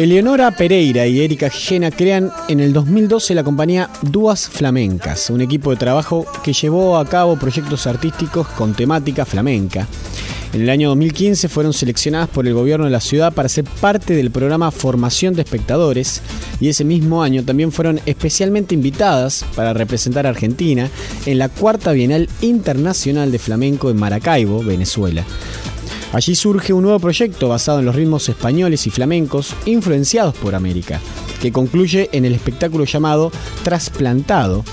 Eleonora Pereira y Erika Gijena crean en el 2012 la compañía Duas Flamencas, un equipo de trabajo que llevó a cabo proyectos artísticos con temática flamenca. En el año 2015 fueron seleccionadas por el gobierno de la ciudad para ser parte del programa Formación de Espectadores y ese mismo año también fueron especialmente invitadas para representar a Argentina en la cuarta Bienal Internacional de Flamenco en Maracaibo, Venezuela. Allí surge un nuevo proyecto basado en los ritmos españoles y flamencos influenciados por América, que concluye en el espectáculo llamado Trasplantado,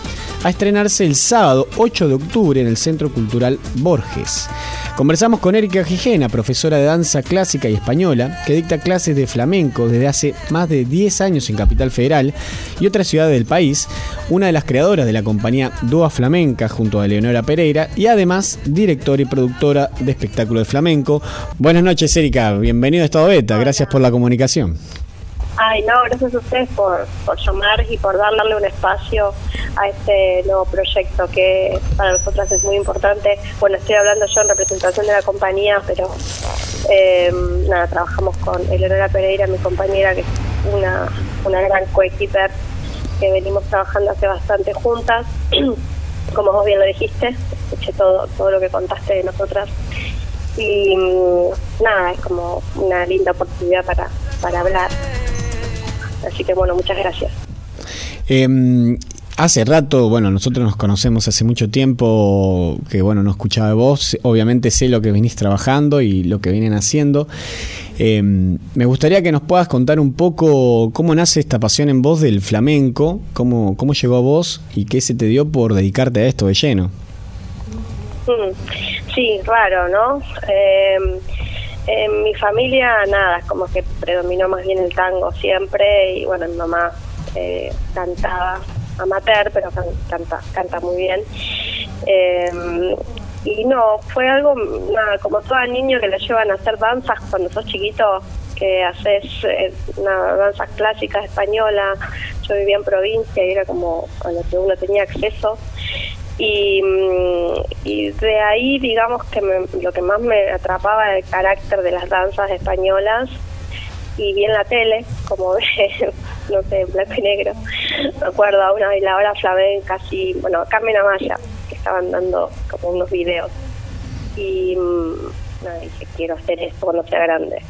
a estrenarse el sábado 8 de octubre en el Centro Cultural Borges. Conversamos con Erika Gijena, profesora de danza clásica y española, que dicta clases de flamenco desde hace más de 10 años en Capital Federal y otras ciudades del país, una de las creadoras de la compañía Dua Flamenca junto a Leonora Pereira y además directora y productora de espectáculo de flamenco. Buenas noches, Erika, bienvenido a Estado Beta, gracias por la comunicación. Ay, no, gracias a ustedes por, por llamar y por darle un espacio a este nuevo proyecto que para nosotras es muy importante. Bueno, estoy hablando yo en representación de la compañía, pero eh, nada, trabajamos con Eleonora Pereira, mi compañera, que es una, una gran coequiper que venimos trabajando hace bastante juntas. Como vos bien lo dijiste, escuché todo, todo lo que contaste de nosotras. Y mm, nada, es como una linda oportunidad para, para hablar. Así que bueno, muchas gracias. Em, hace rato, bueno, nosotros nos conocemos hace mucho tiempo, que bueno, no escuchaba de vos, obviamente sé lo que venís trabajando y lo que vienen haciendo. Em, me gustaría que nos puedas contar un poco cómo nace esta pasión en vos del flamenco, cómo, cómo llegó a vos y qué se te dio por dedicarte a esto de lleno. Mm, sí, raro, ¿no? Eh, en mi familia, nada, como que predominó más bien el tango siempre y bueno, mi mamá eh, cantaba amateur, pero canta, canta muy bien. Em, y no, fue algo, nada, como todo niño que le llevan a hacer danzas cuando sos chiquito, que haces eh, una danza clásica española. Yo vivía en provincia y era como a lo que uno tenía acceso. Y, mm, y de ahí, digamos que lo que más me atrapaba era el carácter de las danzas españolas y vi en la tele, como de, no sé, blanco y negro, me acuerdo a una bailadora flamenca, así, bueno, Carmen Amaya, que estaban dando como unos videos. Y mm, nada, dije, quiero hacer esto cuando sea grande.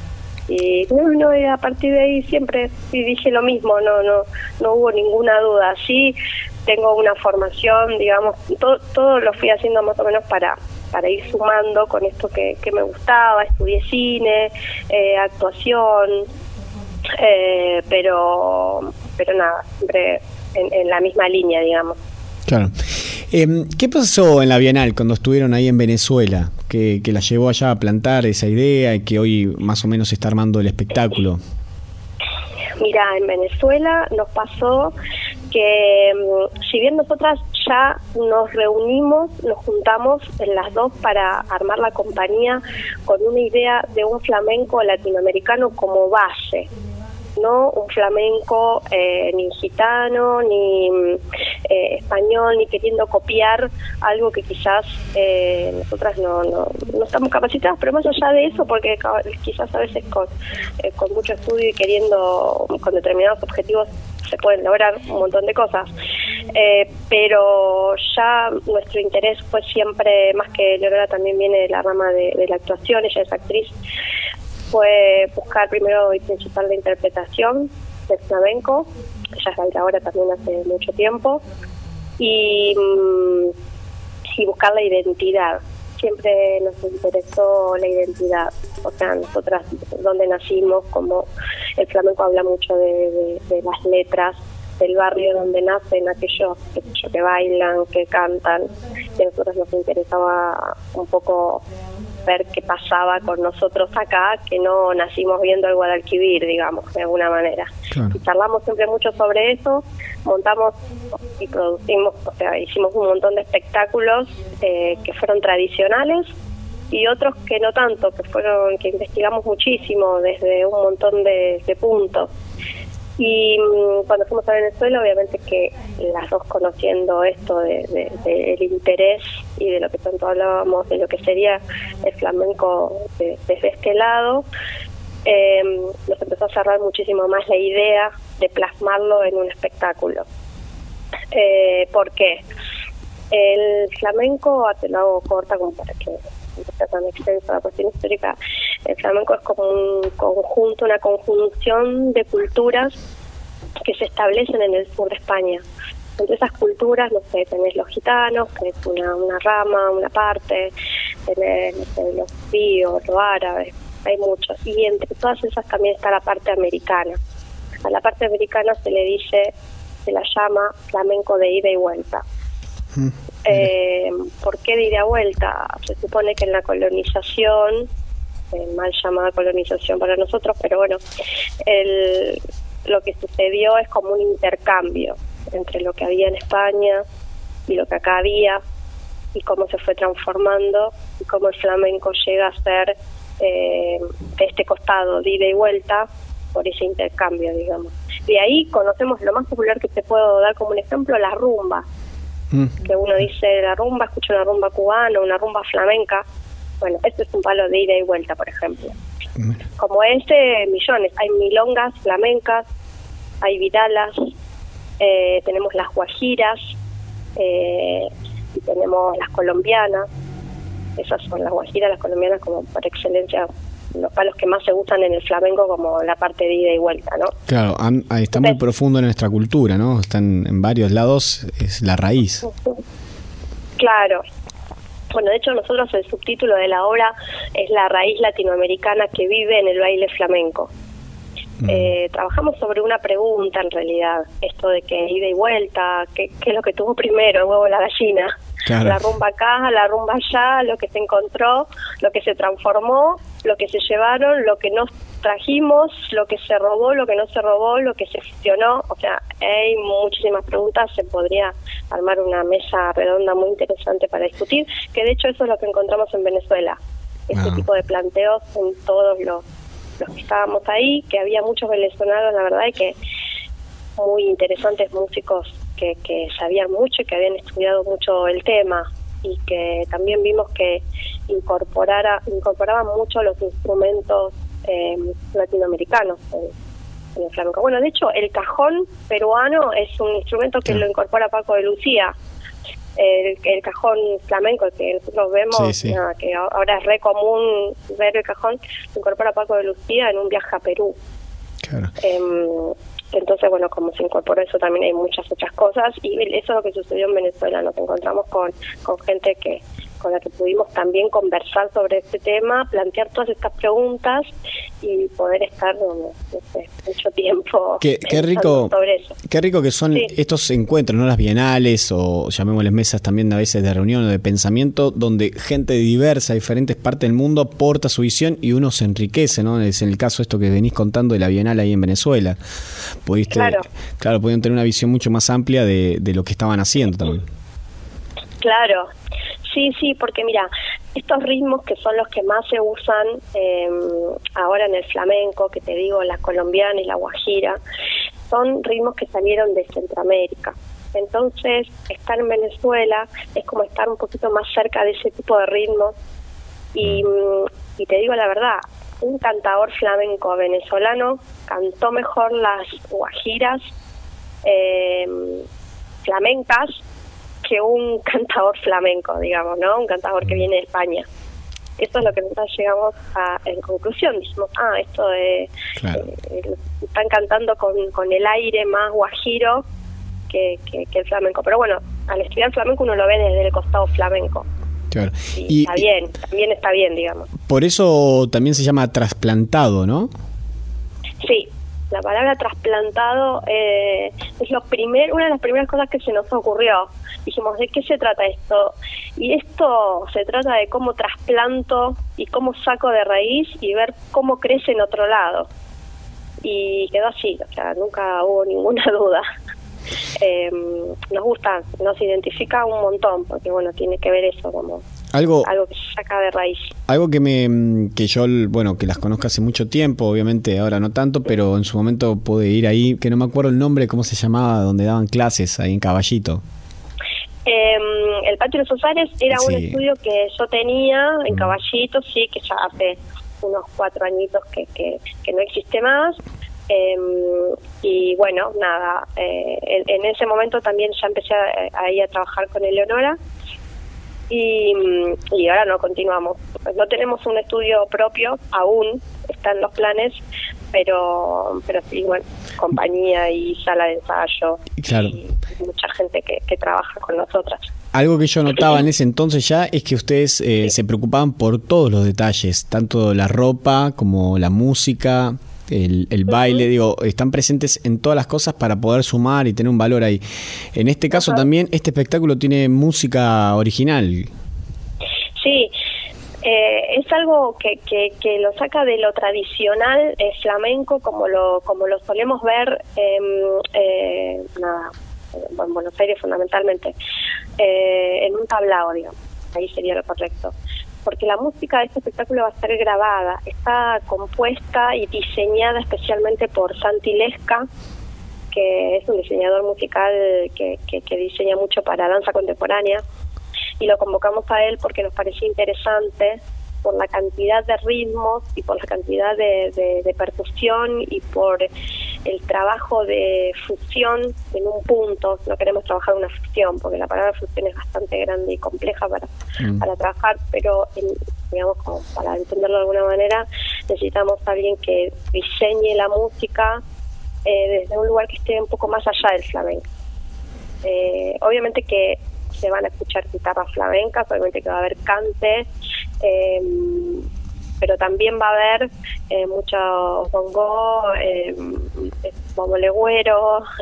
Y no, no, a partir de ahí siempre dije lo mismo, no, no, no hubo ninguna duda. Sí, tengo una formación, digamos, todo, todo lo fui haciendo más o menos para para ir sumando con esto que, que me gustaba, estudié cine, eh, actuación, eh, pero pero nada, siempre en, la misma línea, digamos. Claro. Em, ¿Qué pasó en la Bienal cuando estuvieron ahí en Venezuela? Que, que la llevó allá a plantar esa idea y que hoy más o menos está armando el espectáculo. Mira, en Venezuela nos pasó que mm, si bien nosotras ya nos reunimos, nos juntamos en las dos para armar la compañía con una idea de un flamenco latinoamericano como base, no un flamenco eh, ni gitano ni mm, eh, español ni queriendo copiar algo que quizás eh, nosotras no, no, no, estamos capacitadas pero más allá de eso porque quizás a veces con, con mucho estudio y queriendo con determinados objetivos se pueden lograr un montón de cosas. Eh, pero ya nuestro interés fue siempre, más que Leonora también viene de la rama de, la actuación, ella es actriz, fue buscar primero y principal la interpretación del flamenco, ella es bailadora también hace mucho tiempo, y, mm, y buscar la identidad siempre nos interesó la identidad, o sea, nosotras donde nacimos, como el flamenco habla mucho de, las letras del barrio donde nacen aquellos que bailan, que cantan, y a nosotros nos interesaba un poco ver qué pasaba con nosotros acá, que no nacimos viendo el Guadalquivir, digamos, de alguna manera. Y charlamos siempre mucho sobre eso, montamos y producimos, o sea, hicimos un montón de espectáculos eh, que fueron tradicionales y otros que no tanto, que fueron que investigamos muchísimo desde un montón de, puntos. Y mm, cuando fuimos a Venezuela, obviamente que las dos conociendo esto del de, interés y de lo que tanto hablábamos, de lo que sería el flamenco desde este lado, eh, nos empezó a cerrar muchísimo más la idea de plasmarlo en un espectáculo. Eh, ¿Por qué? El flamenco, te lo hago corta como para que no sea tan extensa la cuestión histórica, el flamenco es como un conjunto, una conjunción de culturas que se establecen en el sur de España. Entre esas culturas, no sé, tenés los gitanos, que es una, una rama, una parte, tenés los judíos, los árabes, hay muchos. Y entre todas esas también está la parte americana. A la parte americana se le dice, se la llama flamenco de ida y vuelta. Eh, ¿Por qué de ida vuelta? Se supone que en la colonización, eh, mal llamada colonización para nosotros, pero bueno, el, lo que sucedió es como un intercambio entre lo que había en España y lo que acá había y cómo se fue transformando y cómo el flamenco llega a ser eh, este costado de ida y vuelta por ese intercambio, digamos. De ahí conocemos lo más popular que te puedo dar como un ejemplo, la rumba. Mm. Que uno dice la rumba, escucha una rumba cubana, una rumba flamenca. Bueno, esto es un palo de ida y vuelta, por ejemplo. Como este, millones. Hay milongas flamencas, hay vidalas, eh, tenemos las guajiras, eh, y tenemos las colombianas esas son las guajiras, las colombianas como por excelencia los palos que más se usan en el flamenco como la parte de ida y vuelta, ¿no? Claro, está muy profundo en nuestra cultura, ¿no? Están en varios lados, es la raíz. Claro. Bueno, de hecho nosotros el subtítulo de la obra es la raíz latinoamericana que vive en el baile flamenco. Mm. Eh, trabajamos sobre una pregunta en realidad, esto de que ida y vuelta, ¿qué, qué es lo que tuvo primero, el huevo o la gallina? La rumba acá, la rumba allá, lo que se encontró, lo que se transformó, lo que se llevaron, lo que nos trajimos, lo que se robó, lo que no se robó, lo que se gestionó. O sea, hay muchísimas preguntas, se podría armar una mesa redonda muy interesante para discutir, que de hecho eso es lo que encontramos en Venezuela. Este ah. tipo de planteos en todos los, los que estábamos ahí, que había muchos venezolanos, la verdad, y que muy interesantes músicos que, que sabían mucho y que habían estudiado mucho el tema y que también vimos que incorporara, incorporaban mucho los instrumentos eh, latinoamericanos en, el flamenco. Bueno, de hecho, el cajón peruano es un instrumento que lo incorpora Paco de Lucía. El, el cajón flamenco que nosotros vemos, que ahora es re común ver el cajón, lo incorpora Paco de Lucía en un viaje a Perú. Claro. Em, entonces, bueno, como se incorporó eso, también hay muchas otras cosas y eso es lo que sucedió en Venezuela. Nos encontramos con, con gente que con la que pudimos también conversar sobre este tema, plantear todas estas preguntas y poder estar no, sé, mucho tiempo qué, qué rico sobre eso. Qué rico que son estos encuentros, no las bienales o llamémosles mesas también a veces de reunión o de pensamiento, donde gente diversa, diferentes partes del mundo aporta su visión y uno se enriquece, ¿no? Es en el caso esto que venís contando de la bienal ahí en Venezuela. Pudiste, claro, claro pudieron tener una visión mucho más amplia de, de lo que estaban haciendo también. Claro, Sí, sí, porque mira, estos ritmos que son los que más se usan eh, ahora en el flamenco, que te digo, la colombiana y la guajira, son ritmos que salieron de Centroamérica. Entonces, estar en Venezuela es como estar un poquito más cerca de ese tipo de ritmos. Y, y te digo la verdad, un cantador flamenco venezolano cantó mejor las guajiras eh, flamencas que un cantador flamenco, digamos, ¿no? Un cantador que viene de España. Eso es lo que nosotros llegamos a, en conclusión. Dijimos, ah, esto de, eh, están cantando con, con el aire más guajiro que, que, el flamenco. Pero bueno, al estudiar flamenco uno lo ve desde el costado flamenco. Claro. Y, está bien, también está bien, digamos. Por eso también se llama trasplantado, ¿no? Sí, la palabra trasplantado eh, es lo primer, una de las primeras cosas que se nos ocurrió. Dijimos, ¿de qué se trata esto? Y esto se trata de cómo trasplanto y cómo saco de raíz y ver cómo crece en otro lado. Y quedó así, o sea, nunca hubo ninguna duda. Eh, nos gusta, nos identifica un montón, porque bueno, tiene que ver eso, como Algo, algo que se saca de raíz. Algo que me que yo, bueno, que las conozco hace mucho tiempo, obviamente ahora no tanto, pero en su momento pude ir ahí, que no me acuerdo el nombre, cómo se llamaba, donde daban clases, ahí en Caballito. Eh, el Patio de los Osares era un estudio que yo tenía en mm. Caballito, sí, que ya hace unos cuatro añitos que, que, que no existe más. Eh, y bueno, nada, eh, en, ese momento también ya empecé a, ir a trabajar con Eleonora y, y ahora no continuamos. No tenemos un estudio propio aún, están los planes, pero pero sí, bueno, compañía y sala de ensayo y mucha gente que, que trabaja con nosotras. Algo que yo notaba en ese entonces ya es que ustedes eh, se preocupaban por todos los detalles, tanto la ropa como la música, el, baile, digo, están presentes en todas las cosas para poder sumar y tener un valor ahí. En este caso también, este espectáculo tiene música original. Sí, eh, es algo que, que, lo saca de lo tradicional eh, flamenco como lo como lo solemos ver eh, en Buenos Aires fundamentalmente en un tablao digamos ahí sería lo correcto porque la música de este espectáculo va a ser grabada. Está compuesta y diseñada especialmente por Santi Lesca, que es un diseñador musical que, que, diseña mucho para danza contemporánea. Y lo convocamos a él porque nos parecía interesante por la cantidad de ritmos y por la cantidad de, de percusión y por el trabajo de fusión en un punto, no queremos trabajar una fusión, porque la palabra fusión es bastante grande y compleja para, mm. para trabajar, pero digamos como para entenderlo de alguna manera, necesitamos a alguien que diseñe la música eh, desde un lugar que esté un poco más allá del flamenco. Eh, obviamente que se van a escuchar guitarras flamencas, obviamente que va a haber cante, eh, pero también va a haber eh, mucho bongo, eh,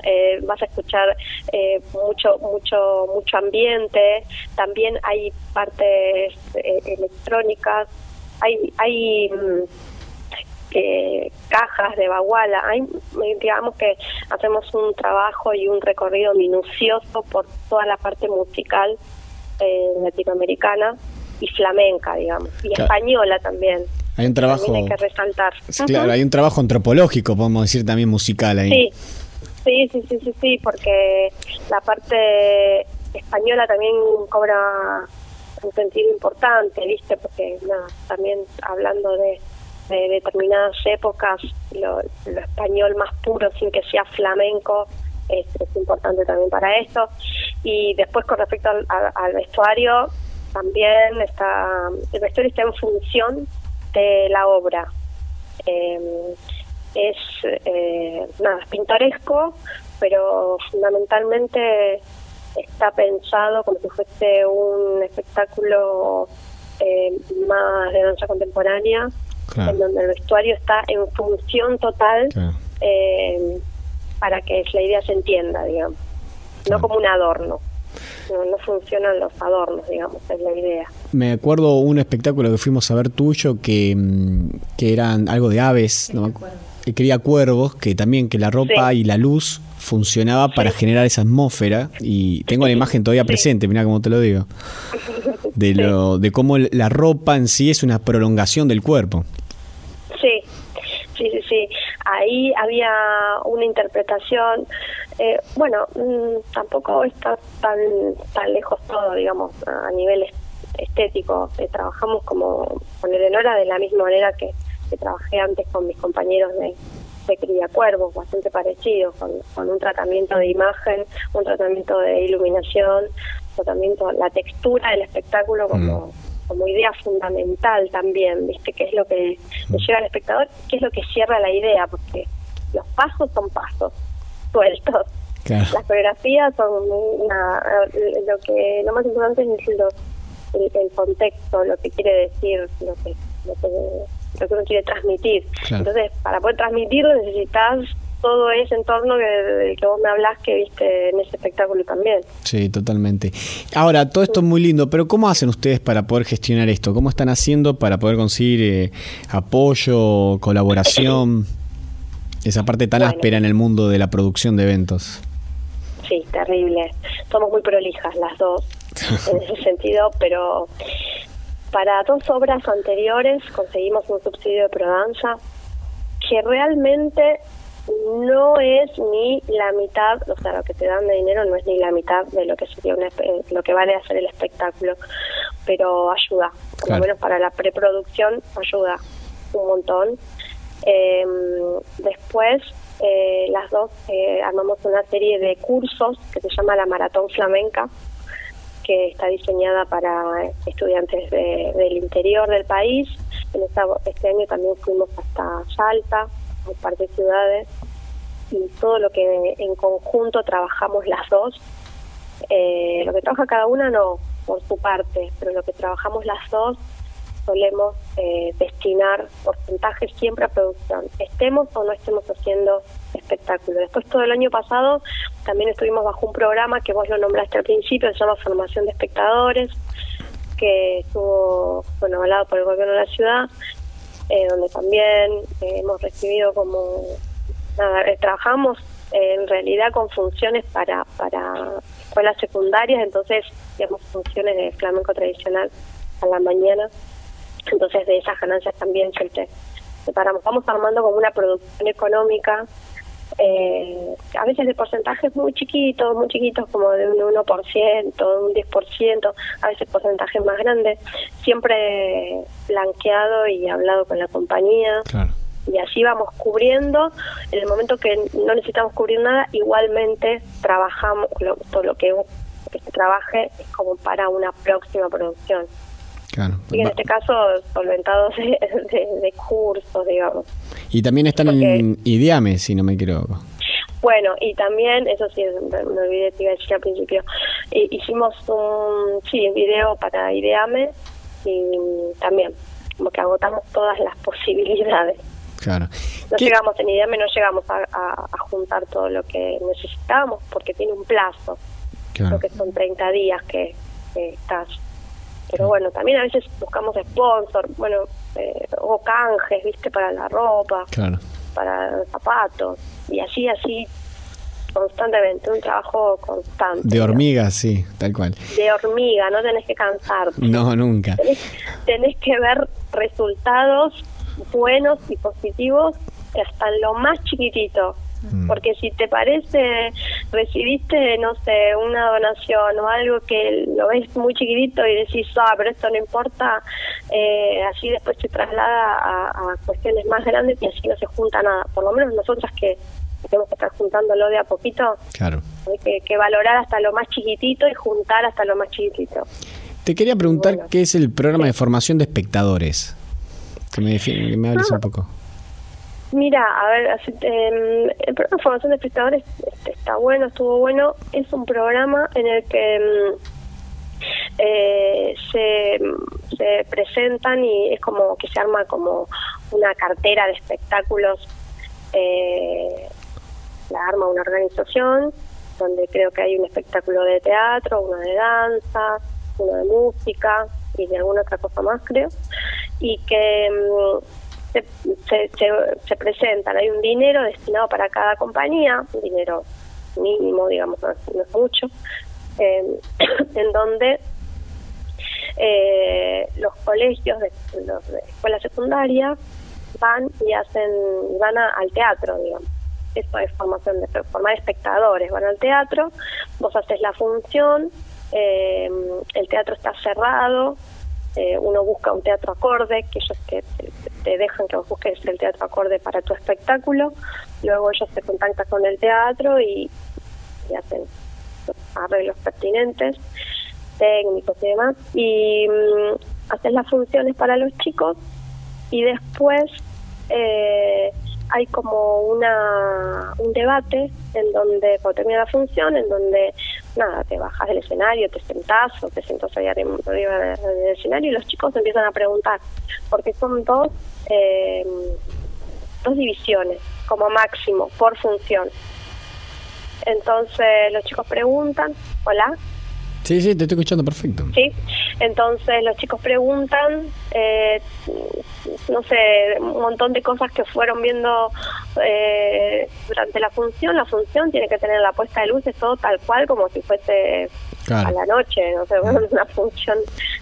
eh, vas a escuchar eh, mucho mucho mucho ambiente, también hay partes eh, electrónicas, hay hay mm, cajas de baguala, hay, digamos que hacemos un trabajo y un recorrido minucioso por toda la parte musical latinoamericana y flamenca, digamos, y española también. Hay un trabajo. hay que resaltar. Claro, hay un trabajo antropológico, podemos decir también musical ahí. Sí. sí, sí, sí, sí, sí, porque la parte española también cobra un sentido importante, ¿viste? Porque nada, también hablando de, determinadas épocas, lo, español más puro, sin que sea flamenco, es, importante también para eso. Y después, con respecto al vestuario, también está, el vestuario está en función de la obra. Em, es eh, nada, pintoresco, pero fundamentalmente está pensado como si fuese un espectáculo eh, más de danza contemporánea, en donde el vestuario está en función total eh, para que la idea se entienda, digamos, no como un adorno. No, funcionan los adornos, digamos, es la idea. Me acuerdo un espectáculo que fuimos a ver tuyo que, mm, que eran algo de aves, que quería cuervos, que también que la ropa y la luz funcionaba para generar esa atmósfera y tengo la imagen todavía presente, mira cómo te lo digo, de, lo, de cómo la ropa en sí es una prolongación del cuerpo. Sí, sí, sí, sí. Ahí había una interpretación eh, bueno, mm, tampoco está tan, tan lejos todo, digamos, a nivel estético. Eh, trabajamos como con Eleonora de la misma manera que, trabajé antes con mis compañeros de, de Cría Cuervos, bastante parecido, con, con, un tratamiento de imagen, un tratamiento de iluminación, tratamiento, la textura del espectáculo como, mm. como idea fundamental también, ¿viste? ¿Qué es lo que le mm. llega al espectador? ¿Qué es lo que cierra la idea? Porque los pasos son pasos, sueltos. Las coreografías son una, lo que lo más importante es el, contexto, lo que quiere decir, lo que, lo que, uno quiere transmitir. Entonces, para poder transmitirlo necesitas todo ese entorno que, que vos me hablas que viste en ese espectáculo también. Sí, totalmente. Ahora, todo esto es muy lindo, pero ¿cómo hacen ustedes para poder gestionar esto? ¿Cómo están haciendo para poder conseguir eh, apoyo, colaboración? Esa parte tan áspera en el mundo de la producción de eventos. Sí, terrible. Somos muy prolijas las dos. en ese sentido, pero para dos obras anteriores conseguimos un subsidio de prodanza que realmente no es ni la mitad, o sea, lo que te dan de dinero no es ni la mitad de lo que sería lo que vale hacer el espectáculo, pero ayuda, por lo menos para la preproducción ayuda un montón. Em, después, eh, las dos eh, armamos una serie de cursos que se llama la Maratón Flamenca, que está diseñada para estudiantes del interior del país. En este año también fuimos hasta Salta, un par de ciudades, y todo lo que en conjunto trabajamos las dos. Eh, lo que trabaja cada una no, por su parte, pero lo que trabajamos las dos solemos eh, destinar porcentajes siempre a producción, estemos o no estemos haciendo espectáculo. Después todo el año pasado también estuvimos bajo un programa que vos lo nombraste al principio, se llama Formación de Espectadores, que estuvo bueno, avalado por el gobierno de la ciudad, eh, donde también eh, hemos recibido como, nada, trabajamos en realidad con funciones para, para escuelas secundarias, entonces, digamos, funciones de flamenco tradicional a la mañana entonces de esas ganancias también siempre separamos. Vamos armando como una producción económica, eh, a veces de porcentajes muy chiquitos, muy chiquitos como de un 1%, un 10%, a veces porcentajes más grandes, siempre blanqueado y hablado con la compañía. Y así vamos cubriendo. En el momento que no necesitamos cubrir nada, igualmente trabajamos, todo lo que, que se trabaje es como para una próxima producción. Y en este caso, solventados de, cursos, digamos. Y también están en IDEAME, si no me equivoco. Bueno, y también, eso sí, me olvidé, te iba a decir al principio, hicimos un sí, video para IDEAME y también, como que agotamos todas las posibilidades. Claro. No llegamos en IDEAME, no llegamos a, juntar todo lo que necesitábamos porque tiene un plazo. Creo que son 30 días que, que estás pero bueno, también a veces buscamos sponsor, bueno, eh, o canjes, viste, para la ropa, para zapatos, y así, así, constantemente, un trabajo constante. De hormiga, sí, tal cual. De hormiga, no tenés que cansarte. No, nunca. Tenés, que ver resultados buenos y positivos hasta en lo más chiquitito. Mm. Porque si te parece, recibiste, no sé, una donación o algo que lo ves muy chiquitito y decís, ah, pero esto no importa, eh, así después se traslada a, cuestiones más grandes y así no se junta nada. Por lo menos nosotras que tenemos que estar juntándolo de a poquito, claro. hay que, valorar hasta lo más chiquitito y juntar hasta lo más chiquitito. Te quería preguntar qué es el programa de formación de espectadores. Que me, que me hables un poco. Mira, a ver, em, el programa de formación de espectadores este, está bueno, estuvo bueno. Es un programa en el que em, eh, se, se presentan y es como que se arma como una cartera de espectáculos. Eh, la arma una organización donde creo que hay un espectáculo de teatro, uno de danza, uno de música y de alguna otra cosa más, creo. Y que em, se, se, presentan, hay un dinero destinado para cada compañía, un dinero mínimo, digamos, no es mucho, en donde eh, los colegios de, los de escuela secundaria van y hacen, van al teatro, digamos. Eso es formación de formar espectadores, van al teatro, vos haces la función, eh, el teatro está cerrado, eh, uno busca un teatro acorde, que ellos te, te, dejan que busques el teatro acorde para tu espectáculo, luego ellos se contactan con el teatro y, hacen los arreglos pertinentes, técnicos y demás, y mm, hacen las funciones para los chicos y después eh, hay como una un debate en donde cuando termina la función en donde nada te bajas del escenario te sentás o te sentás allá arriba del escenario y los chicos empiezan a preguntar porque son dos eh, dos divisiones como máximo por función entonces los chicos preguntan hola Sí, sí, te estoy escuchando perfecto. Sí, entonces los chicos preguntan, eh, no sé, un montón de cosas que fueron viendo eh, durante la función. La función tiene que tener la puesta de luces todo tal cual como si fuese a la noche, no sé, una función,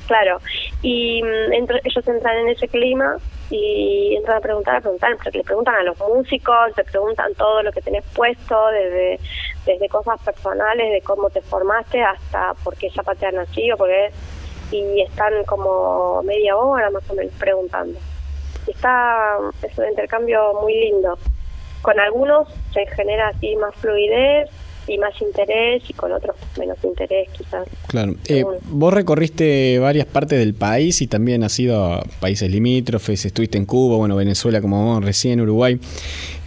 claro. Y mm, ellos entran en ese clima y entran a preguntar, a preguntar, porque le preguntan a los músicos, te preguntan todo lo que tenés puesto, desde, desde cosas personales, de cómo te formaste hasta por qué zapatean así o porque y están como media hora más o menos preguntando. Está, es un intercambio muy lindo. Con algunos se genera así más fluidez, y más interés y con otros menos interés quizás. Claro. Eh, vos recorriste varias partes del país y también has ido a países limítrofes, estuviste en Cuba, bueno, Venezuela como recién Uruguay.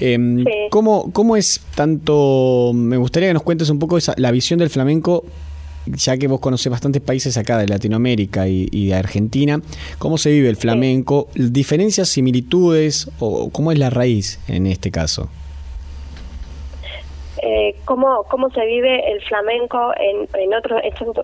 Eh, ¿cómo, ¿Cómo es tanto, me gustaría que nos cuentes un poco esa, la visión del flamenco ya que vos conocés bastantes países acá de Latinoamérica y, de Argentina, ¿cómo se vive el flamenco? ¿Diferencias, similitudes o cómo es la raíz en este caso? Eh, cómo, cómo se vive el flamenco en, en otros,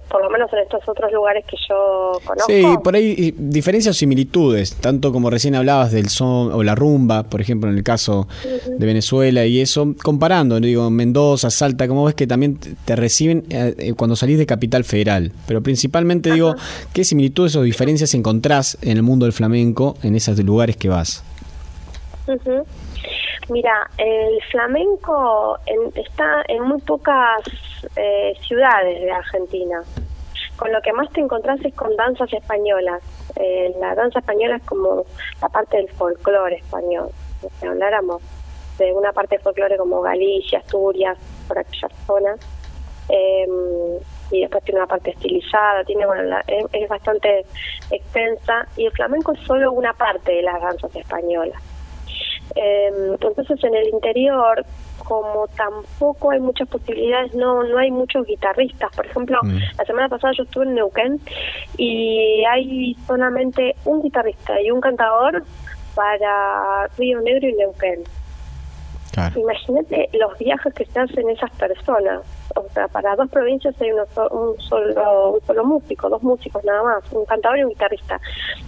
por lo menos en estos otros lugares que yo conozco. Sí, por ahí diferencias o similitudes, tanto como recién hablabas del son o la rumba, por ejemplo, en el caso de Venezuela y eso, comparando, digo, Mendoza, Salta, ¿cómo ves que también te reciben eh, eh, cuando salís de Capital Federal? Pero principalmente digo, ¿qué similitudes o diferencias encontrás en el mundo del flamenco en esos lugares que vas? Mira, el flamenco está en muy pocas eh, ciudades de Argentina. Con lo que más te encontrás es con danzas españolas. Eh, la danza española es como la parte del folclore español. Si habláramos de una parte del folclore como Galicia, Asturias, por aquellas zonas. Em, y después tiene una parte estilizada, tiene bueno, es, es bastante extensa. Y el flamenco es solo una parte de las danzas españolas eh, entonces en el interior, como tampoco hay muchas posibilidades, no no hay muchos guitarristas. Por ejemplo, mm. la semana pasada yo estuve en Neuquén y hay solamente un guitarrista y un cantador para Río Negro y Neuquén. Imagínate los viajes que se hacen esas personas. O sea, para dos provincias hay uno, un, solo, un solo músico, dos músicos nada más, un cantador y un guitarrista.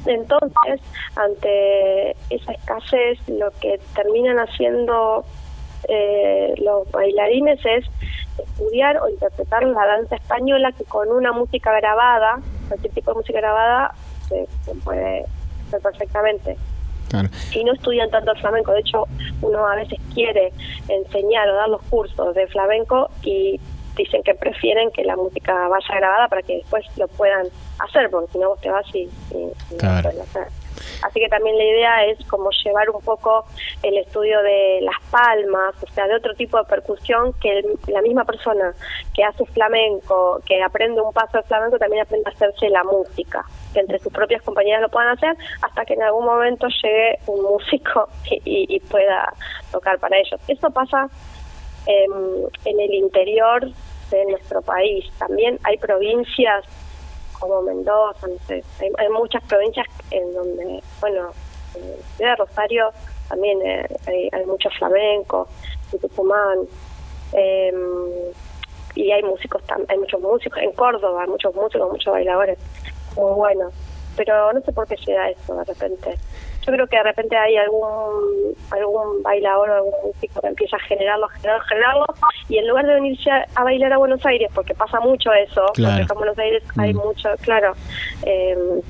Entonces, ante esa escasez, lo que terminan haciendo eh, los bailarines es estudiar o interpretar la danza española que con una música grabada, cualquier tipo de música grabada, se puede hacer perfectamente. Y no estudian tanto el flamenco. De hecho, uno a veces quiere enseñar o dar los cursos de flamenco y dicen que prefieren que la música vaya grabada para que después lo puedan hacer, porque si no vos te vas y, claro. hacer. Así que también la idea es como llevar un poco el estudio de las palmas, o sea, de otro tipo de percusión que la misma persona que hace flamenco, que aprende un paso de flamenco, también aprende a hacerse la música, que entre sus propias compañeras lo puedan hacer hasta que en algún momento llegue un músico y, pueda tocar para ellos. Eso pasa en el interior de nuestro país. También hay provincias como Mendoza, no sé, hay, muchas provincias en donde, bueno, en Rosario también eh, hay, hay, mucho flamenco, en Tucumán, em, y hay músicos, hay muchos músicos, en Córdoba hay muchos músicos, muchos bailadores, muy buenos, pero no sé por qué llega eso de repente yo creo que de repente hay algún algún bailador o algún músico que empieza a generarlo, generarlo, generarlo, y en lugar de venirse a, bailar a Buenos Aires, porque pasa mucho eso, porque en Buenos Aires hay mm. mucho, claro, em,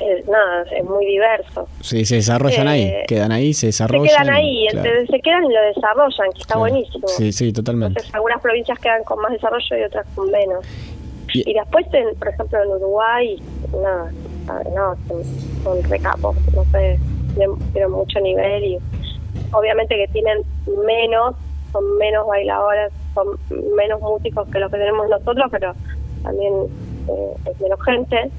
eh, nada, es muy diverso. Sí, se desarrollan ahí, eh, quedan ahí, se desarrollan. Se quedan ahí, se quedan y lo desarrollan, que está buenísimo. Sí, sí, totalmente. Entonces, algunas provincias quedan con más desarrollo y otras con menos. Y, después, en, por ejemplo, en Uruguay, nada, no, son, recapos, no sé, tienen, mucho nivel y obviamente que tienen menos, son menos bailadores, son menos músicos que los que tenemos nosotros, pero también eh, es menos gente,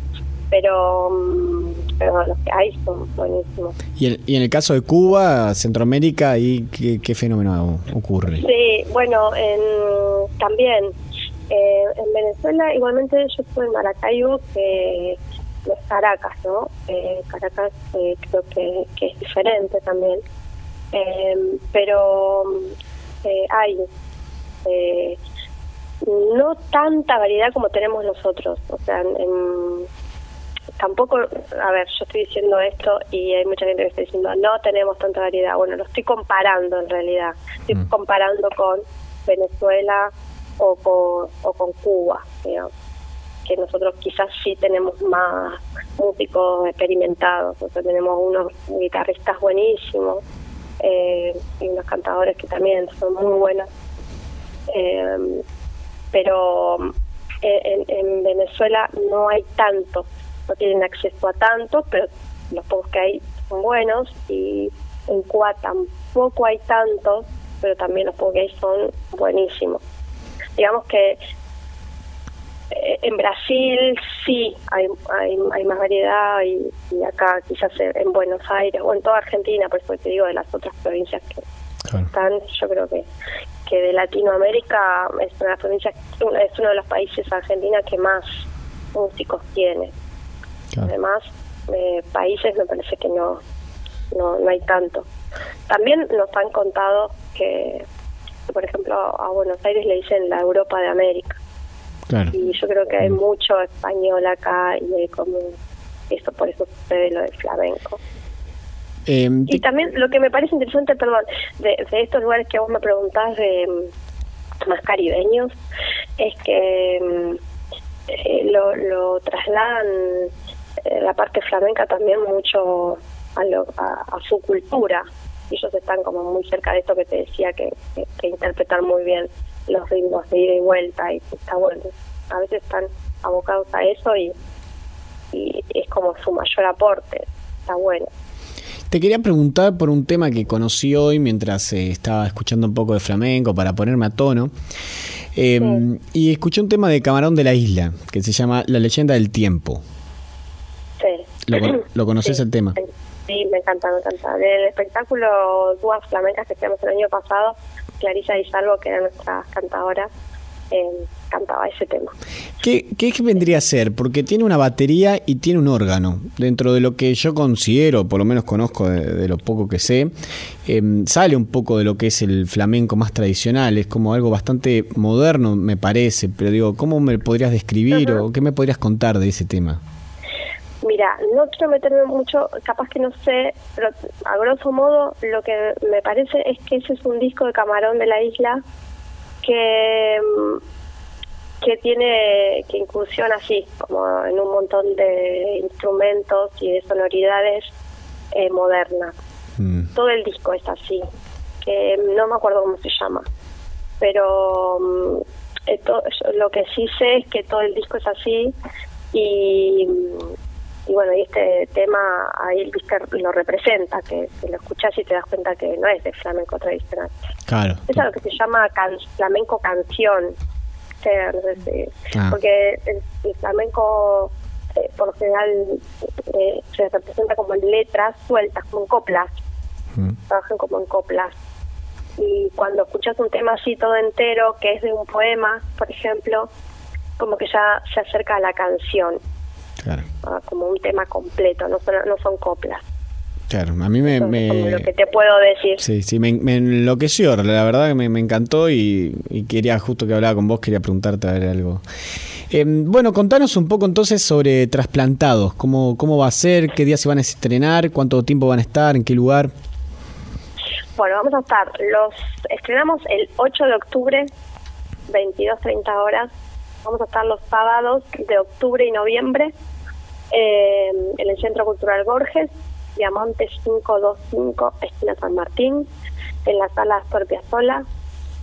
pero, mm, pero los que hay son buenísimos. ¿Y, en, y en el caso de Cuba, Centroamérica, ¿y qué, qué fenómeno ocurre? Sí, bueno, en, también eh, en Venezuela igualmente yo estuve en Maracaibo, que no es Caracas, ¿no? Eh, Caracas eh, creo que, que, es diferente también, eh, pero eh, hay eh, no tanta variedad como tenemos nosotros, o sea, en, tampoco, a ver, yo estoy diciendo esto y hay mucha gente que está diciendo, no tenemos tanta variedad. Bueno, lo estoy comparando en realidad. Estoy mm. comparando con Venezuela o con, o con Cuba, digamos. Que nosotros quizás sí tenemos más músicos experimentados, o tenemos unos guitarristas buenísimos eh, y unos cantadores que también son muy buenos. Eh, pero eh, en, Venezuela no hay tanto, no tienen acceso a tanto, pero los pocos que hay son buenos y en Cuba tampoco hay tantos, pero también los pocos que hay son buenísimos. Digamos que en Brasil sí hay, hay, hay más variedad y, acá quizás en Buenos Aires o en toda Argentina, por eso te digo de las otras provincias que están, yo creo que, que de Latinoamérica es una provincia, es uno de los países Argentina que más músicos tiene. Además, eh, países me parece que no, no, no hay tanto. También nos han contado que, por ejemplo, a Buenos Aires le dicen la Europa de América. Y yo creo que hay mucho español acá y hay como eso, por eso sucede lo del flamenco. Em, y también lo que me parece interesante, perdón, de, estos lugares que vos me preguntás de mm, más caribeños, es que mm, eh, lo, lo trasladan eh, la parte flamenca también mucho a, lo, a, su cultura. Ellos están como muy cerca de esto que te decía, que, que, que interpretar muy bien los ritmos de ida y vuelta y está bueno. A veces están abocados a eso y, y es como su mayor aporte. Está bueno. Te quería preguntar por un tema que conocí hoy mientras eh, estaba escuchando un poco de flamenco para ponerme a tono. Em, y escuché un tema de Camarón de la Isla que se llama La leyenda del tiempo. Sí. ¿Lo, conoces el tema? Sí, me encanta, me encanta. Del espectáculo Duas Flamencas que hicimos el año pasado, Clarisa Salvo, que era nuestra cantadora, eh, cantaba ese tema. ¿Qué, ¿Qué vendría a ser? Porque tiene una batería y tiene un órgano. Dentro de lo que yo considero, por lo menos conozco de, lo poco que sé, em, sale un poco de lo que es el flamenco más tradicional. Es como algo bastante moderno, me parece. Pero digo, ¿cómo me podrías describir o qué me podrías contar de ese tema? Mira, no quiero meterme mucho, capaz que no sé, pero a grosso modo lo que me parece es que ese es un disco de Camarón de la Isla que que tiene que incursiona así como en un montón de instrumentos y de sonoridades eh, modernas mm. todo el disco es así que no me acuerdo cómo se llama pero mm, lo que sí sé es que todo el disco es así y y bueno, y este tema ahí el Víctor lo representa, que, lo escuchas y te das cuenta que no es de flamenco tradicional. Claro. Es algo que se llama flamenco canción. Ah. Porque el, flamenco eh, por lo general eh, se representa como en letras sueltas, como en coplas. Mm. Trabajan como en coplas. Y cuando escuchas un tema así todo entero, que es de un poema, por ejemplo, como que ya se acerca a la canción. Ah, como un tema completo, no son, no son coplas. Claro, a mí me... lo que te puedo decir. Sí, sí, me, enloqueció, la verdad que me, encantó y, quería, justo que hablaba con vos, quería preguntarte a ver algo. Em, bueno, contanos un poco entonces sobre Trasplantados, cómo, cómo va a ser, qué días se van a estrenar, cuánto tiempo van a estar, en qué lugar. Bueno, vamos a estar, los estrenamos el 8 de octubre, 22.30 horas, vamos a estar los sábados de octubre y noviembre eh, en el Centro Cultural Borges, Diamonte 525, esquina San Martín, en la sala Astor Piazzolla.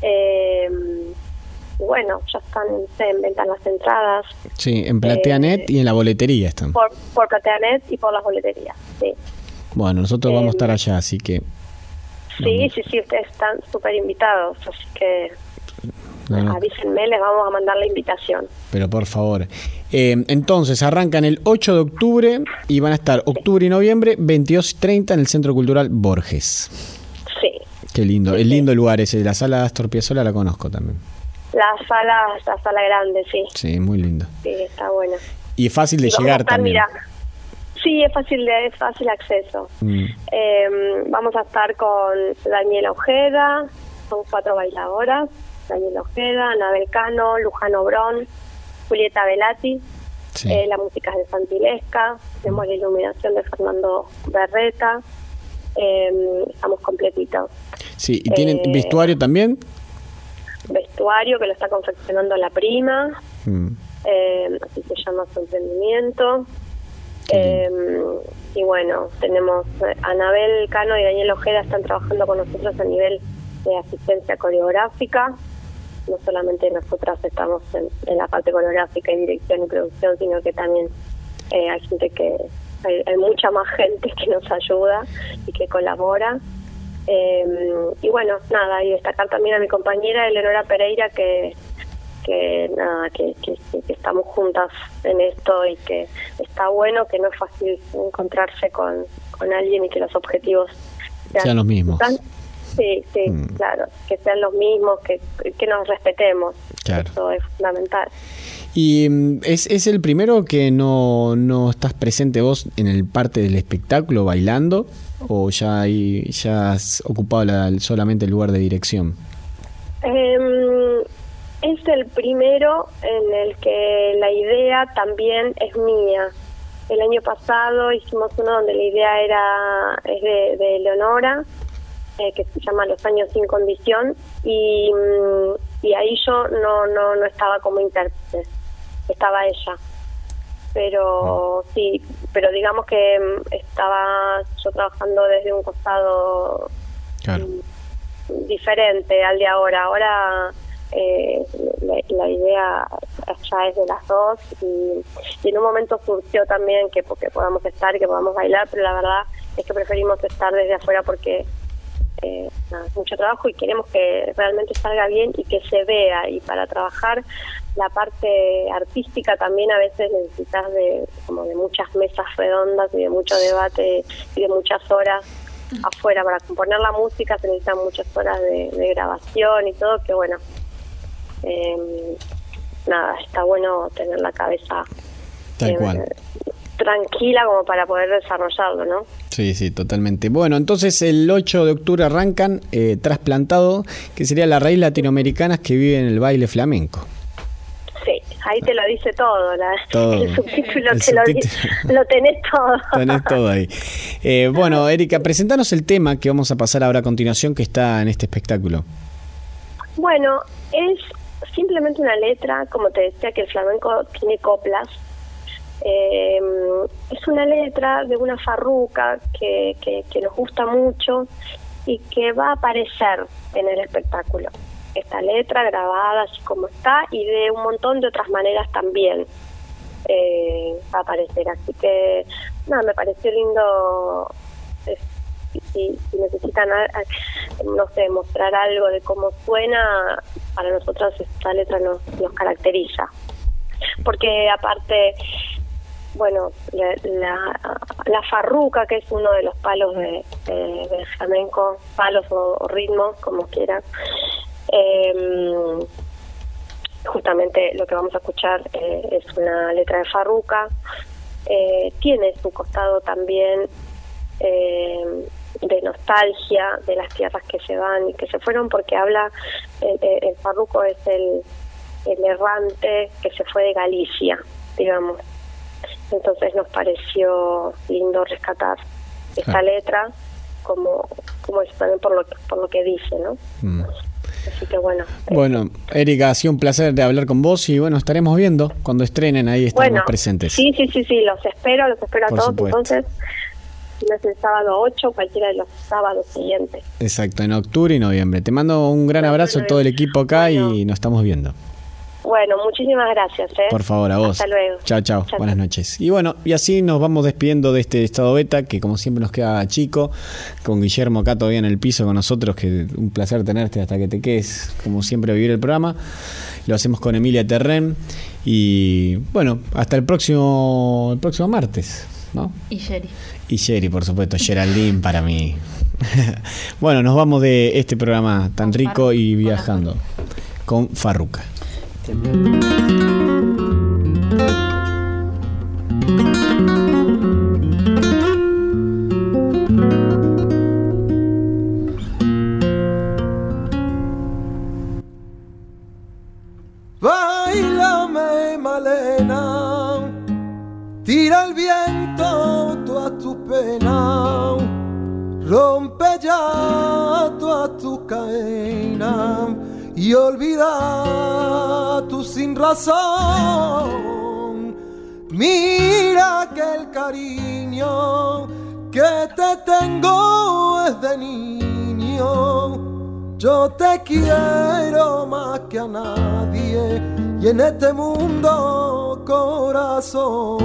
Eh, bueno, ya están en venta las entradas. Sí, en Plateanet eh, y en la boletería están. Por, por Plateanet y por las boleterías, sí. Bueno, nosotros vamos a estar allá, así que... Sí, sí, sí, ustedes están súper invitados, así que Avísenme, les vamos a mandar la invitación. Pero por favor. Eh, entonces, arrancan el 8 de octubre y van a estar octubre y noviembre, 22 y 30 en el Centro Cultural Borges. Sí. Qué lindo, el lindo lugar ese. La sala de Astor Piazzolla la conozco también. La sala, la sala grande, sí. Sí, muy lindo. Sí, está buena. Y es fácil de llegar también. sí, es fácil de es fácil acceso. Mm. Em, vamos a estar con Daniela Ojeda, son cuatro bailadoras. Daniel Ojeda, Anabel Cano, Lujano Brón, Julieta Velati. Eh, la música es de Santilesca, tenemos la iluminación de Fernando Berreta, eh, estamos completitos. Sí, ¿y tienen eh, vestuario también? Vestuario que lo está confeccionando la prima. Mm. eh, así se llama su emprendimiento. Eh, y bueno, tenemos Anabel Cano y Daniel Ojeda están trabajando con nosotros a nivel de asistencia coreográfica. No solamente nosotras estamos en, la parte coreográfica y dirección y producción, sino que también hay gente que, hay, mucha más gente que nos ayuda y que colabora. y bueno, nada, y destacar también a mi compañera Eleonora Pereira que que nada, que, estamos juntas en esto y que está bueno, que no es fácil encontrarse con, con alguien y que los objetivos sean, los mismos. Sí, sí, mm. claro, que sean los mismos, que, que nos respetemos. Eso es fundamental. ¿Y mm, es, es el primero que no, no estás presente vos en el parte del espectáculo bailando? ¿O ya, ya has ocupado solamente el lugar de dirección? Eh, es el primero en el que la idea también es mía. El año pasado hicimos uno donde la idea era es de, Leonora, eh, que se llama Los años sin condición, y, mm, y ahí yo no, no, no estaba como intérprete, estaba ella. Pero ah. sí, pero digamos que mm, estaba yo trabajando desde un costado diferente al de ahora. Ahora eh, la, idea ya es de las dos y, en un momento surgió también que porque podamos estar y que podamos bailar, pero la verdad es que preferimos estar desde afuera porque eh, es mucho trabajo y queremos que realmente salga bien y que se vea. Y para trabajar la parte artística también a veces necesitas de como de muchas mesas redondas y de mucho debate y de muchas horas afuera. Para componer la música se necesitan muchas horas de, de grabación y todo que bueno eh, nada, está bueno tener la cabeza eh, tranquila como para poder desarrollarlo, ¿no? Sí, sí, totalmente. Bueno, entonces el 8 de octubre arrancan eh, Trasplantado, que sería la raíz latinoamericana que vive en el baile flamenco. Sí, ahí te lo dice todo, el subtítulo te Lo, lo, tenés todo. Tenés todo ahí. Eh, bueno, Erika, presentanos el tema que vamos a pasar ahora a continuación que está en este espectáculo. Bueno, es simplemente una letra, como te decía que el flamenco tiene coplas, eh, es una letra de una farruca que, que, nos gusta mucho y que va a aparecer en el espectáculo. Esta letra grabada así como está y de un montón de otras maneras también eh, va a aparecer. Así que, nada, me pareció lindo si, necesitan, no sé, mostrar algo de cómo suena, para nosotros esta letra nos caracteriza. Porque aparte, bueno, la, la, farruca, que es uno de los palos de, de, flamenco, palos o, ritmos, como quieran, em, justamente lo que vamos a escuchar eh, es una letra de farruca. Eh, tiene su costado también eh, de nostalgia de las tierras que se van y que se fueron porque habla, el, el Farruco es el, el errante que se fue de Galicia, digamos. Entonces nos pareció lindo rescatar esta letra como como también por lo que, por lo que dice, ¿no? Mm. Así que bueno. Bueno, Erika, ha sido un placer de hablar con vos y bueno, estaremos viendo cuando estrenen ahí estaremos presentes. Sí, sí, sí, sí, los espero, los espero a todos. Entonces, no es el sábado 8, cualquiera de los sábados siguientes. Exacto, en octubre y noviembre. Te mando un gran abrazo a todo el equipo acá y nos estamos viendo. Bueno, muchísimas gracias. ¿eh? Por favor, a vos. Hasta luego. Chao, chao. Buenas noches. Y bueno, y así nos vamos despidiendo de este estado beta, que como siempre nos queda chico, con Guillermo acá todavía en el piso con nosotros, que un placer tenerte hasta que te quedes, como siempre, a vivir el programa. Lo hacemos con Emilia Terren. Y bueno, hasta el próximo, el próximo martes. ¿no? Y Sherry. Y Sherry, por supuesto, Geraldine para mí. bueno, nos vamos de este programa tan rico y viajando con Farruca. Bailame, Malena, tira el viento toda tu pena, rompe ya toda tu cadena. Y olvida tu sin razón. Mira que el cariño que te tengo es de niño. Yo te quiero más que a nadie y en este mundo corazón.